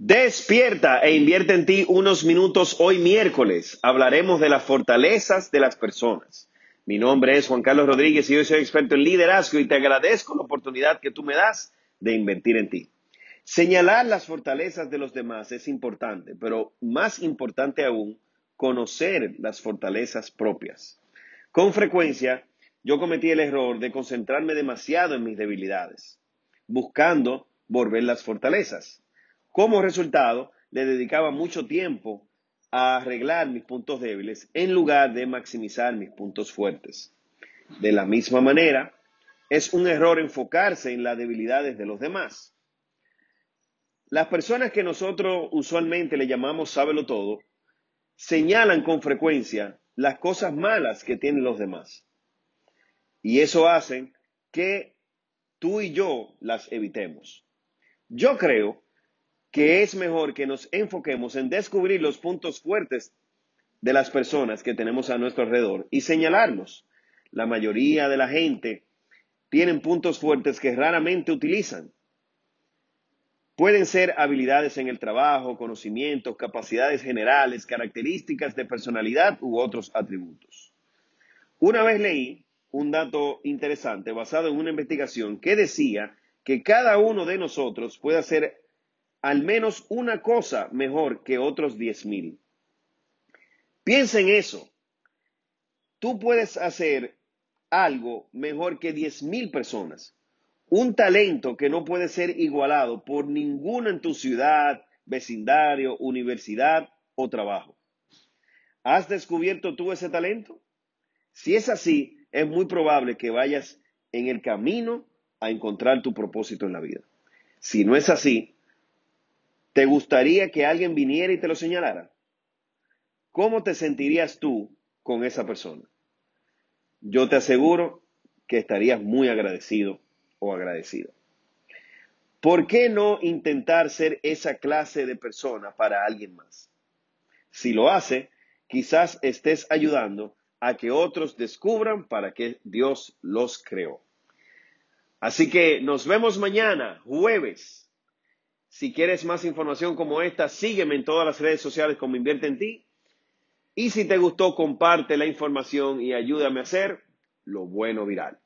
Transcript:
Despierta e invierte en ti unos minutos hoy miércoles. Hablaremos de las fortalezas de las personas. Mi nombre es Juan Carlos Rodríguez y yo soy experto en liderazgo y te agradezco la oportunidad que tú me das de invertir en ti. Señalar las fortalezas de los demás es importante, pero más importante aún, conocer las fortalezas propias. Con frecuencia, yo cometí el error de concentrarme demasiado en mis debilidades, buscando volver las fortalezas. Como resultado, le dedicaba mucho tiempo a arreglar mis puntos débiles en lugar de maximizar mis puntos fuertes. De la misma manera, es un error enfocarse en las debilidades de los demás. Las personas que nosotros usualmente le llamamos sábelo todo, señalan con frecuencia las cosas malas que tienen los demás. Y eso hace que tú y yo las evitemos. Yo creo que es mejor que nos enfoquemos en descubrir los puntos fuertes de las personas que tenemos a nuestro alrededor y señalarlos. La mayoría de la gente tienen puntos fuertes que raramente utilizan. Pueden ser habilidades en el trabajo, conocimientos, capacidades generales, características de personalidad u otros atributos. Una vez leí un dato interesante basado en una investigación que decía que cada uno de nosotros puede hacer al menos una cosa mejor que otros diez mil. Piensa en eso. Tú puedes hacer algo mejor que diez mil personas. Un talento que no puede ser igualado por ninguna en tu ciudad, vecindario, universidad o trabajo. ¿Has descubierto tú ese talento? Si es así, es muy probable que vayas en el camino a encontrar tu propósito en la vida. Si no es así, ¿Te gustaría que alguien viniera y te lo señalara? ¿Cómo te sentirías tú con esa persona? Yo te aseguro que estarías muy agradecido o agradecido. ¿Por qué no intentar ser esa clase de persona para alguien más? Si lo hace, quizás estés ayudando a que otros descubran para qué Dios los creó. Así que nos vemos mañana, jueves, si quieres más información como esta, sígueme en todas las redes sociales como Invierte en ti. Y si te gustó, comparte la información y ayúdame a hacer lo bueno viral.